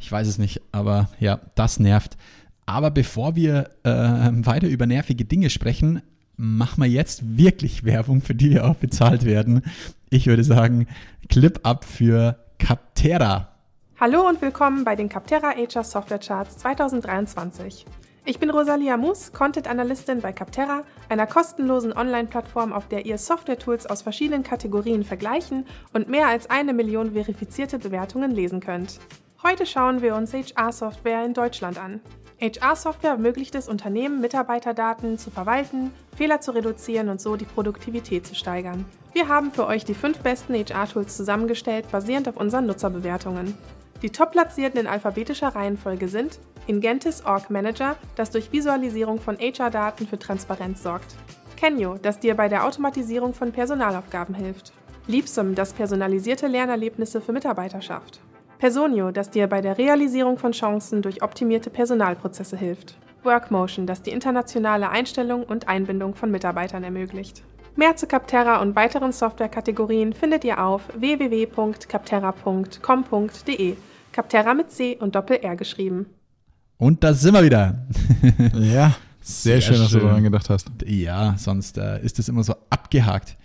Ich weiß es nicht, aber ja, das nervt. Aber bevor wir äh, weiter über nervige Dinge sprechen, machen wir jetzt wirklich Werbung, für die wir auch bezahlt werden. Ich würde sagen, Clip ab für Captera. Hallo und willkommen bei den Capterra HR Software Charts 2023. Ich bin Rosalia Mus, Content Analystin bei Capterra, einer kostenlosen Online-Plattform, auf der ihr Software-Tools aus verschiedenen Kategorien vergleichen und mehr als eine Million verifizierte Bewertungen lesen könnt. Heute schauen wir uns HR-Software in Deutschland an. HR-Software ermöglicht es Unternehmen, Mitarbeiterdaten zu verwalten, Fehler zu reduzieren und so die Produktivität zu steigern. Wir haben für euch die fünf besten HR-Tools zusammengestellt, basierend auf unseren Nutzerbewertungen. Die Top-Platzierten in alphabetischer Reihenfolge sind Ingentis Org Manager, das durch Visualisierung von HR-Daten für Transparenz sorgt. Kenyo, das dir bei der Automatisierung von Personalaufgaben hilft. Liebsum, das personalisierte Lernerlebnisse für Mitarbeiter schafft. Personio, das dir bei der Realisierung von Chancen durch optimierte Personalprozesse hilft. Workmotion, das die internationale Einstellung und Einbindung von Mitarbeitern ermöglicht. Mehr zu Capterra und weiteren Softwarekategorien findet ihr auf www.capterra.com.de. Capterra mit C und Doppel-R geschrieben. Und da sind wir wieder. Ja, sehr, Sehr schön, dass du schön. daran gedacht hast. ja, sonst äh, ist es immer so abgehakt.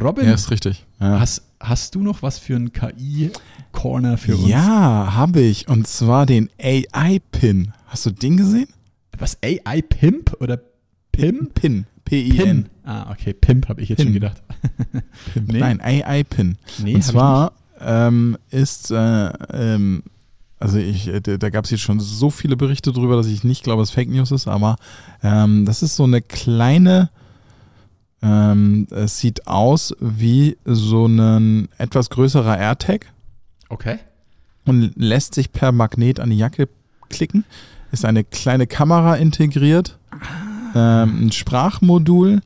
Robin, Ja, ist richtig. Ja. hast, hast du noch was für einen KI-Corner für uns? Ja, habe ich. Und zwar den AI-Pin. Hast du den gesehen? Was, AI-Pimp oder Pim? Pin. P-I-N. Ah, okay, Pimp habe ich jetzt Pin. schon gedacht. Nee. Nein, AI-Pin. Nee, Und zwar ähm, ist, äh, ähm, also ich, äh, da gab es jetzt schon so viele Berichte drüber, dass ich nicht glaube, dass Fake News ist, aber ähm, das ist so eine kleine, ähm, es sieht aus wie so ein etwas größerer AirTag Okay. und lässt sich per Magnet an die Jacke klicken. Ist eine kleine Kamera integriert, ähm, ein Sprachmodul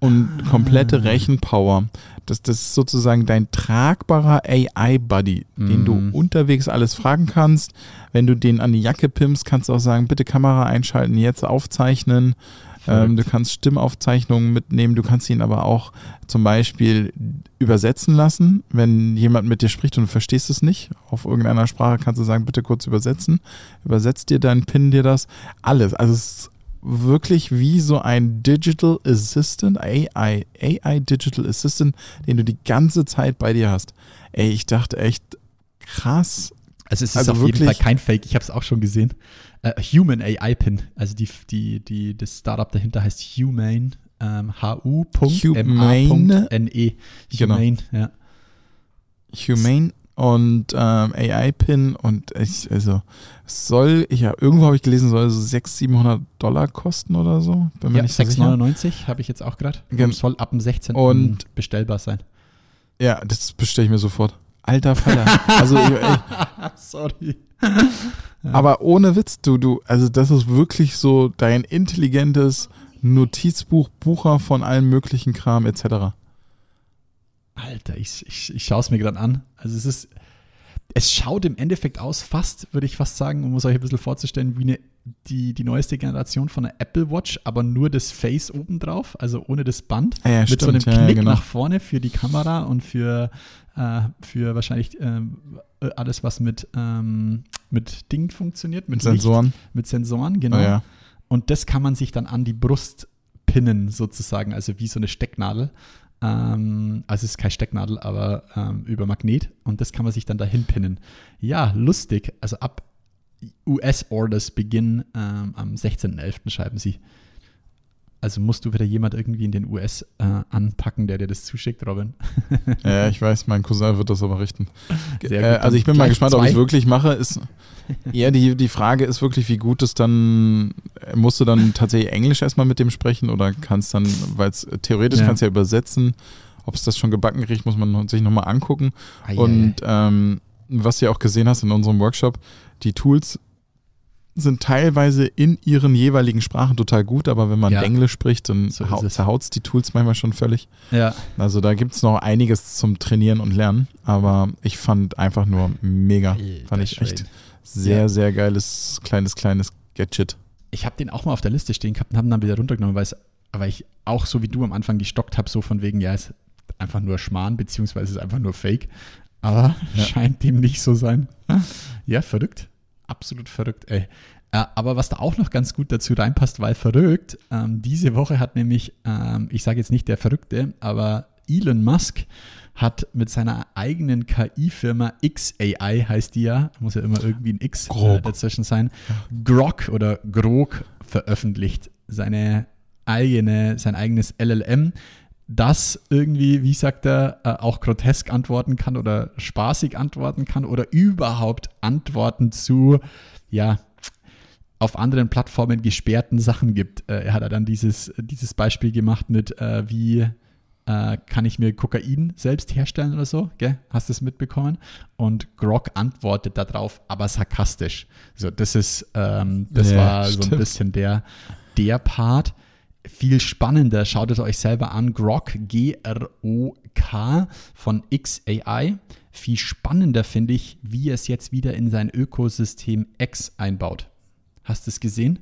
und komplette Rechenpower. Das, das ist sozusagen dein tragbarer AI-Buddy, den du Mhm. unterwegs alles fragen kannst. Wenn du den an die Jacke pimpst, kannst du auch sagen, bitte Kamera einschalten, jetzt aufzeichnen. Ähm, du kannst Stimmaufzeichnungen mitnehmen, du kannst ihn aber auch zum Beispiel übersetzen lassen. Wenn jemand mit dir spricht und du verstehst es nicht, auf irgendeiner Sprache kannst du sagen, bitte kurz übersetzen. Übersetzt dir dein Pin dir das. Alles. Also es ist wirklich wie so ein Digital Assistant, AI, AI Digital Assistant, den du die ganze Zeit bei dir hast. Ey, ich dachte echt krass. Also es ist Also auf jeden Fall kein Fake, ich habe es auch schon gesehen. Äh, Human AI Pin, also die, die, die, das Startup dahinter heißt Humane, ähm, H-U.M-A.N-E. Genau. Humane, ja. Humane und ähm, AI-Pin und ich, also es soll, ich ja, irgendwo habe ich gelesen, soll so 600, 700 Dollar kosten oder so. Bin mir Ja, nicht so sicher. 6,99 habe ich jetzt auch gerade. Gen- Soll ab dem 16. Und- bestellbar sein. Ja, das bestelle ich mir sofort. Alter Vater. also, ey, Sorry. aber ohne Witz, du, du, also das ist wirklich so dein intelligentes Notizbuch, Bucher von allem möglichen Kram etc. Alter, ich, ich, ich schaue es mir gerade an. Also es ist, es schaut im Endeffekt aus, fast, würde ich fast sagen, um es euch ein bisschen vorzustellen, wie eine, die, die neueste Generation von einer Apple Watch, aber nur das Face obendrauf, also ohne das Band. Ah ja, mit so einem stimmt, ja, ja, Knick genau. nach vorne für die Kamera und für, äh, für wahrscheinlich äh, alles, was mit, ähm, mit Ding funktioniert, mit Sensoren. Licht, mit Sensoren, genau. Oh ja. Und das kann man sich dann an die Brust pinnen, sozusagen, also wie so eine Stecknadel. Ähm, also es ist keine Stecknadel, aber ähm, über Magnet. Und das kann man sich dann dahin pinnen. Ja, lustig. Also ab US-Orders beginnen ähm, am 16.11. schreiben sie. Also musst du wieder jemand irgendwie in den US äh, anpacken, der dir das zuschickt, Robin. Ja, ich weiß, mein Cousin wird das aber richten. Äh, gut, also ich bin mal gespannt, ob ich zwei. es wirklich mache. Ist, ja, die, die Frage ist wirklich, wie gut es dann, äh, musst du dann tatsächlich Englisch erstmal mit dem sprechen oder kannst dann, weil es theoretisch Ja. kannst du ja übersetzen, Ob es das schon gebacken kriegt, muss man sich nochmal angucken. Ei, ei, Und ähm, was du auch gesehen hast in unserem Workshop, die Tools sind teilweise in ihren jeweiligen Sprachen total gut, aber wenn man Ja. Englisch spricht, dann So hau- es. zerhaut's die Tools manchmal schon völlig. Ja, Also da gibt es noch einiges zum Trainieren und Lernen, aber ich fand einfach nur mega. fand ich echt sehr, Ja. sehr geiles, kleines, kleines Gadget. ich habe den auch mal auf der Liste stehen gehabt und habe ihn dann wieder runtergenommen, weil ich auch so wie du am Anfang gestockt habe, so von wegen, ja, ist einfach nur Schmarrn, beziehungsweise ist einfach nur Fake. Aber Ja. scheint dem nicht so sein. Ja, verrückt. Absolut verrückt, ey. Äh, aber was da auch noch ganz gut dazu reinpasst, weil verrückt, ähm, diese Woche hat nämlich, ähm, ich sage jetzt nicht der Verrückte, aber Elon Musk hat mit seiner eigenen KI-Firma XAI, heißt die ja, muss ja immer irgendwie ein X äh, dazwischen sein, Grok oder Grok veröffentlicht. Seine eigene, sein eigenes LLM, das irgendwie, wie sagt er, äh, auch grotesk antworten kann oder spaßig antworten kann oder überhaupt Antworten zu, ja, auf anderen Plattformen gesperrten Sachen gibt. Äh, er hat dann dieses, dieses Beispiel gemacht mit, äh, wie kann ich mir Kokain selbst herstellen oder so, gell? Hast du es mitbekommen? Und Grog antwortet darauf, aber sarkastisch. So, das ist, ähm, das Ja, war so ein stimmt. bisschen der, der Part. Viel spannender, schaut es euch selber an, Grok, G-R-O-K von XAI. Viel spannender finde ich, wie er es jetzt wieder in sein Ökosystem X einbaut. Hast du es gesehen?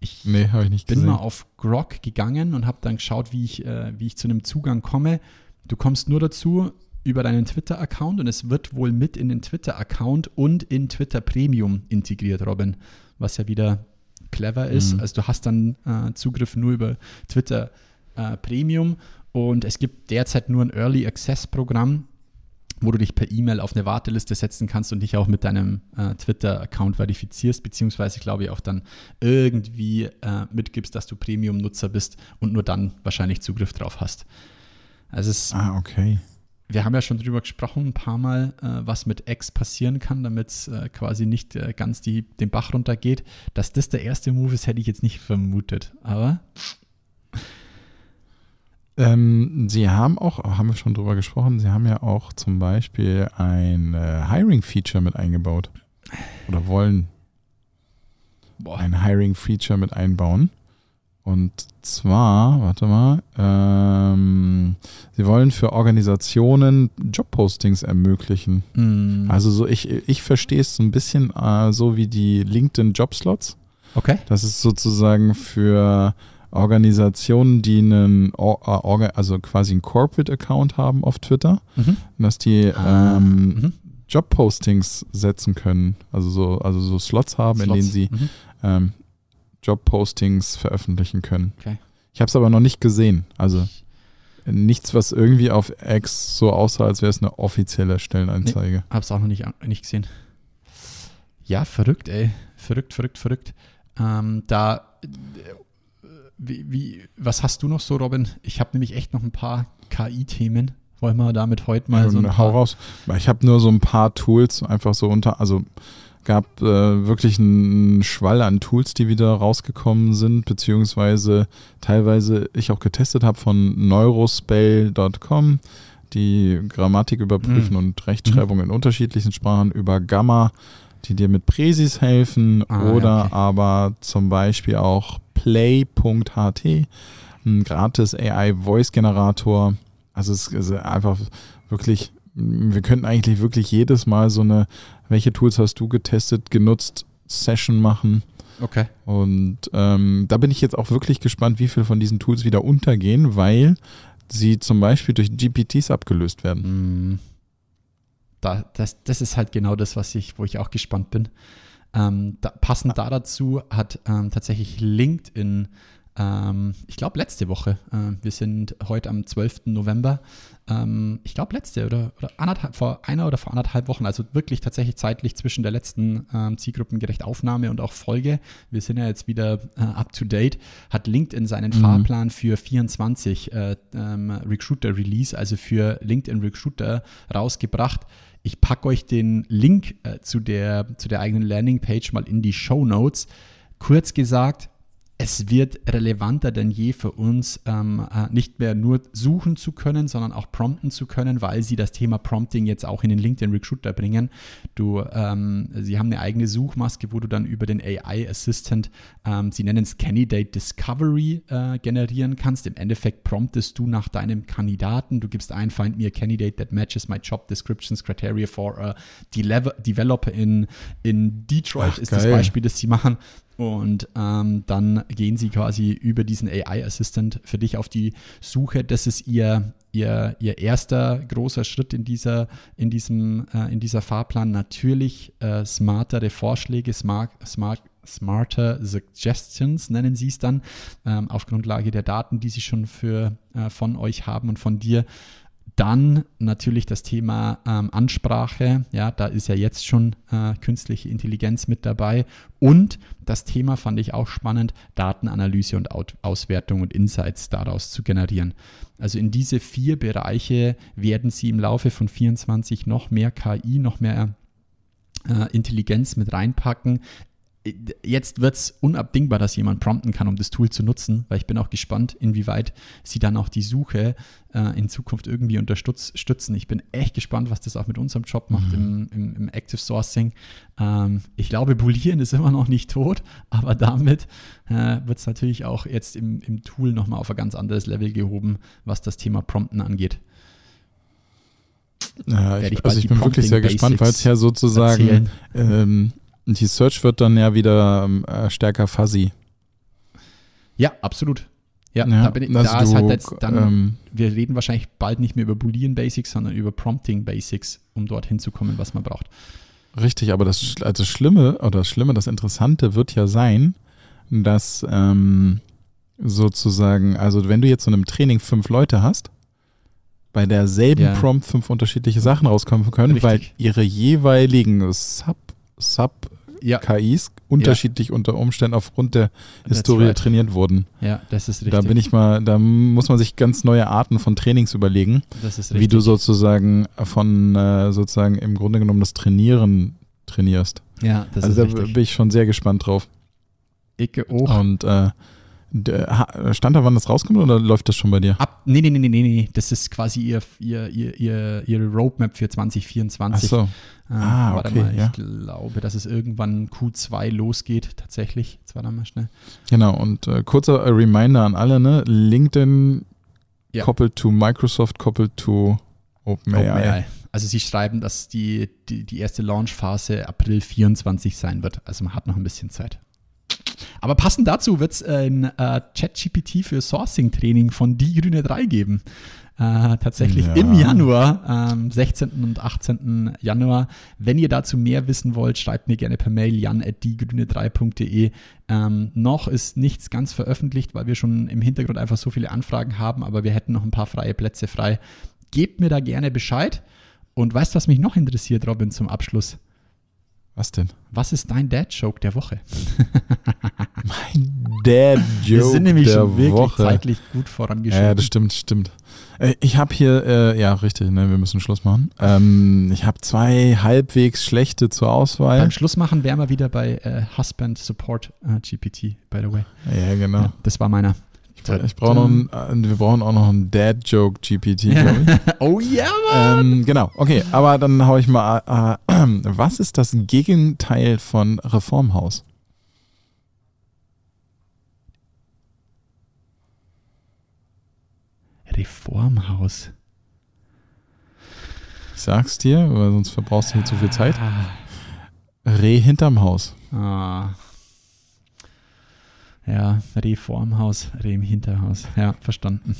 Ich Nee, habe ich nicht bin gesehen. mal auf Grok gegangen und habe dann geschaut, wie ich, äh, wie ich zu einem Zugang komme. Du kommst nur dazu über deinen Twitter-Account und es wird wohl mit in den Twitter-Account und in Twitter Premium integriert, Robin, was ja wieder clever ist. Mhm. Also du hast dann äh, Zugriff nur über Twitter äh, Premium und es gibt derzeit nur ein Early Access Programm, wo du dich per E-Mail auf eine Warteliste setzen kannst und dich auch mit deinem äh, Twitter-Account verifizierst, beziehungsweise glaube ich auch dann irgendwie äh, mitgibst, dass du Premium-Nutzer bist und nur dann wahrscheinlich Zugriff drauf hast. Also es, Ah, okay. Wir haben ja schon drüber gesprochen, ein paar Mal, äh, was mit X passieren kann, damit es äh, quasi nicht äh, ganz die, den Bach runtergeht. Dass das der erste Move ist, hätte ich jetzt nicht vermutet. Aber Ähm, Sie haben auch, haben wir schon drüber gesprochen, Sie haben ja auch zum Beispiel ein äh, Hiring-Feature mit eingebaut. Oder wollen boah, ein Hiring-Feature mit einbauen. Und zwar, warte mal, ähm, Sie wollen für Organisationen Jobpostings ermöglichen. mm, Also so, ich, ich verstehe es so ein bisschen äh, so wie die LinkedIn Jobslots. okay. Das ist sozusagen für Organisationen, die einen, äh, also quasi einen Corporate-Account haben auf Twitter, Mhm. dass die Ah, ähm, mhm. Jobpostings setzen können. Also so, also so Slots haben, in denen Slots. sie Mhm. ähm, Jobpostings veröffentlichen können. Okay. Ich habe es aber noch nicht gesehen. Also nichts, was irgendwie auf X so aussah, als wäre es eine offizielle Stellenanzeige. Hab's auch noch nicht, nicht gesehen. Ja, verrückt, ey. Verrückt, verrückt, verrückt. Ähm, da, äh, wie, wie, was hast du noch so, Robin? Ich habe nämlich echt noch ein paar KI-Themen. Wollen wir damit heute mal so ein hau paar, raus. Ich habe nur so ein paar Tools einfach so unter, also gab äh, wirklich einen Schwall an Tools, die wieder rausgekommen sind, beziehungsweise teilweise ich auch getestet habe von neurospell.com, die Grammatik überprüfen Mhm. und Rechtschreibung in unterschiedlichen Sprachen über Gamma, die dir mit Präsis helfen Ah, oder okay. aber zum Beispiel auch play.ht, ein gratis AI-Voice-Generator. Also es ist einfach wirklich, wir könnten eigentlich wirklich jedes Mal so eine, welche Tools hast du getestet, genutzt, Session machen. Okay. Und ähm, da bin ich jetzt auch wirklich gespannt, wie viele von diesen Tools wieder untergehen, weil sie zum Beispiel durch GPTs abgelöst werden. Mm. Da, das, das ist halt genau das, was ich, wo ich auch gespannt bin. Ähm, da, passend da dazu hat ähm, tatsächlich LinkedIn, ähm, ich glaube letzte Woche, äh, wir sind heute am 12. November, ähm, ich glaube letzte oder, oder anderthalb, vor einer oder vor anderthalb Wochen, also wirklich tatsächlich zeitlich zwischen der letzten ähm, Zielgruppengerecht Aufnahme und auch Folge, wir sind ja jetzt wieder äh, up to date, hat LinkedIn seinen Mhm. Fahrplan für 24 äh, ähm, Recruiter Release, also für LinkedIn Recruiter rausgebracht. Ich packe euch den Link äh, zu, der, zu der eigenen Landingpage mal in die Show Notes. Kurz gesagt, es wird relevanter denn je für uns, ähm, äh, nicht mehr nur suchen zu können, sondern auch prompten zu können, weil sie das Thema Prompting jetzt auch in den LinkedIn Recruiter bringen. Du, ähm, sie haben eine eigene Suchmaske, wo du dann über den AI Assistant, ähm, sie nennen es Candidate Discovery, äh, generieren kannst. Im Endeffekt promptest du nach deinem Kandidaten. Du gibst ein, find me a candidate that matches my job descriptions criteria for a developer in, in Detroit, Ach, ist das geil. Beispiel, das sie machen. Und ähm, dann gehen sie quasi über diesen AI-Assistant für dich auf die Suche. Das ist ihr, ihr, ihr erster großer Schritt in dieser, in diesem, äh, in dieser Fahrplan. Natürlich äh, smartere Vorschläge, smart, smart, smarter Suggestions nennen sie es dann, ähm, auf Grundlage der Daten, die sie schon für, äh, von euch haben und von dir. Dann natürlich das Thema ähm, Ansprache. Ja, da ist ja jetzt schon äh, künstliche Intelligenz mit dabei. Und das Thema fand ich auch spannend, Datenanalyse und Out Auswertung und Insights daraus zu generieren. Also in diese vier Bereiche werden Sie im Laufe von 24 noch mehr KI, noch mehr äh, Intelligenz mit reinpacken. Jetzt wird es unabdingbar, dass jemand prompten kann, um das Tool zu nutzen, weil ich bin auch gespannt, inwieweit sie dann auch die Suche äh, in Zukunft irgendwie unterstützen. Ich bin echt gespannt, was das auch mit unserem Job macht Mhm. im, im, im Active Sourcing. Ähm, ich glaube, Boolean ist immer noch nicht tot, aber damit äh, wird es natürlich auch jetzt im, im Tool nochmal auf ein ganz anderes Level gehoben, was das Thema Prompten angeht. Ja, ich also ich bin wirklich sehr gespannt, weil es ja sozusagen erzählen. Ähm, die Search wird dann ja wieder ähm, äh, stärker fuzzy. Ja, absolut. Ja, Ja, da, bin ich, also da ist du, halt jetzt dann, ähm, wir reden wahrscheinlich bald nicht mehr über Boolean Basics, sondern über Prompting Basics, um dorthin zu kommen, was man braucht. Richtig, aber das, also das Schlimme oder das Schlimme, das Interessante wird ja sein, dass ähm, sozusagen, also wenn du jetzt so in einem Training fünf Leute hast, bei derselben Ja. Prompt fünf unterschiedliche Sachen rauskommen können, Richtig. weil ihre jeweiligen Sub, Sub Ja, KIs unterschiedlich unter Umständen aufgrund der That's Historie right. trainiert wurden. ja, das ist richtig. Da bin ich mal, da muss man sich ganz neue Arten von Trainings überlegen, das ist wie du sozusagen von äh, sozusagen im Grunde genommen das Trainieren trainierst. Ja, das also da ist richtig. bin ich schon sehr gespannt drauf. Ich auch. Und äh, stand da, wann das rauskommt oder läuft das schon bei dir? Ab, nee, nee, nee, nee, nee, nee, das ist quasi ihr, ihr, ihr, ihr, ihre Roadmap für 2024. Achso. Ähm, Ah, warte okay, mal, ja. ich glaube, dass es irgendwann Q2 losgeht, tatsächlich. Jetzt warte mal schnell. Genau, und äh, kurzer Reminder an alle, ne? LinkedIn Ja. koppelt to Microsoft, koppelt to OpenAI. OpenAI. Also sie schreiben, dass die, die, die erste Launchphase April 24 sein wird. Also man hat noch ein bisschen Zeit. Aber passend dazu wird es ein äh, ChatGPT für Sourcing-Training von Die Grüne 3 geben. Äh, tatsächlich Ja. im Januar, am 16. und 18. Januar. Wenn ihr dazu mehr wissen wollt, schreibt mir gerne per Mail jan.diegrüne3.de. Ähm, noch ist nichts ganz veröffentlicht, weil wir schon im Hintergrund einfach so viele Anfragen haben, aber wir hätten noch ein paar freie Plätze frei. Gebt mir da gerne Bescheid. Und weißt du, was mich noch interessiert, Robin, zum Abschluss? Was denn? Was ist dein Dad-Joke der Woche? Dad Wir Joke sind nämlich schon wirklich Woche. zeitlich gut vorangeschritten. ja, das stimmt, stimmt. Äh, Ich habe hier, äh, ja, richtig, ne, wir müssen Schluss machen. Ähm, ich habe zwei halbwegs schlechte zur Auswahl. Beim Schluss machen wären wir wieder bei äh, Husband Support äh, GPT, by the way. Ja, genau. Ja, das war meiner. Ich brauche noch einen, äh, wir brauchen auch noch einen Dad Joke GPT, glaube ich. oh ja, Mann! ähm, genau, okay, aber dann hau ich mal, äh, äh, was ist das Gegenteil von Reformhaus? Reformhaus. Ich sag's dir, weil sonst verbrauchst du hier zu viel Zeit. Reh hinterm Haus. Ah. Ja, Reformhaus, Reh im Hinterhaus. Ja, verstanden.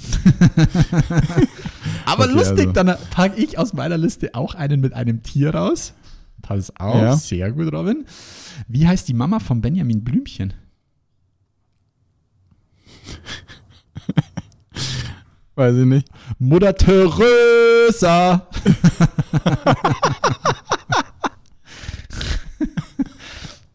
Aber Okay, lustig, also. dann packe ich aus meiner Liste auch einen mit einem Tier raus. Pass auf, Ja. sehr gut, Robin. Wie heißt die Mama von Benjamin Blümchen? Weiß ich nicht. Mutter Teresa.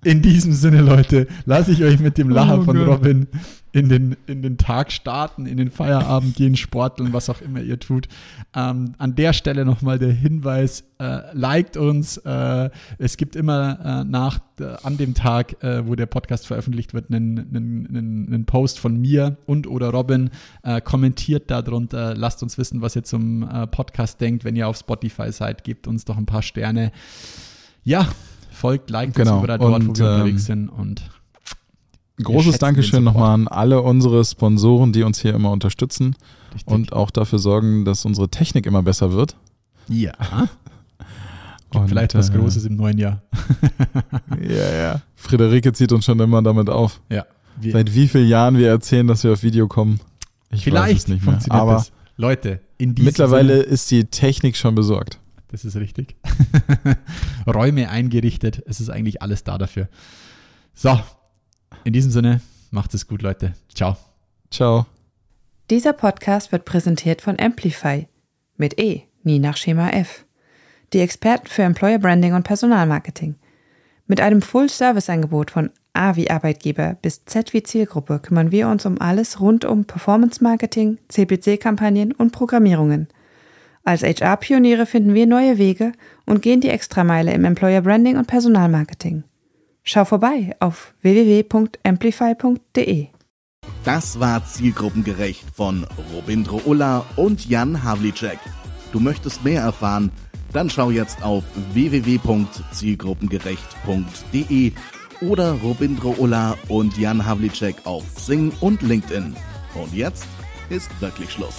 In diesem Sinne, Leute, lasse ich euch mit dem Lacher Oh von Gott. Robin in den, in den Tag starten, in den Feierabend gehen, sporteln, was auch immer ihr tut. Ähm, an der Stelle nochmal der Hinweis, äh, liked uns. Äh, es gibt immer äh, nach, äh, an dem Tag, äh, wo der Podcast veröffentlicht wird, einen, einen, einen, einen Post von mir und oder Robin. Äh, kommentiert darunter, lasst uns wissen, was ihr zum Podcast denkt. Wenn ihr auf Spotify seid, gebt uns doch ein paar Sterne. Ja, folgt, liked Genau. uns überall dort, Und, wo wir unterwegs ähm, sind und Großes Dankeschön nochmal an alle unsere Sponsoren, die uns hier immer unterstützen richtig. und auch dafür sorgen, dass unsere Technik immer besser wird. ja, Und, vielleicht was äh, Großes im neuen Jahr. Ja, ja. Friederike zieht uns schon immer damit auf. Ja, Seit wie vielen Jahren wir erzählen, dass wir auf Video kommen. Ich weiß vielleicht es nicht mehr. funktioniert Aber das. Leute, in diesem mittlerweile Sinne, ist die Technik schon besorgt. das ist richtig. Räume eingerichtet, es ist eigentlich alles da dafür. So, in diesem Sinne, macht es gut, Leute. Ciao. Ciao. Dieser Podcast wird präsentiert von Amplify mit E, nie nach Schema F. Die Experten für Employer Branding und Personalmarketing. Mit einem Full-Service-Angebot von A wie Arbeitgeber bis Z wie Zielgruppe kümmern wir uns um alles rund um Performance-Marketing, CPC-Kampagnen und Programmierungen. Als HR-Pioniere finden wir neue Wege und gehen die Extrameile im Employer Branding und Personalmarketing. Schau vorbei auf www.amplify.de. Das war Zielgruppengerecht von Robindro Ulla und Jan Havlicek. Du möchtest mehr erfahren? Dann schau jetzt auf www.zielgruppengerecht.de oder Robindro Ulla und Jan Havlicek auf Xing und LinkedIn. Und jetzt ist wirklich Schluss.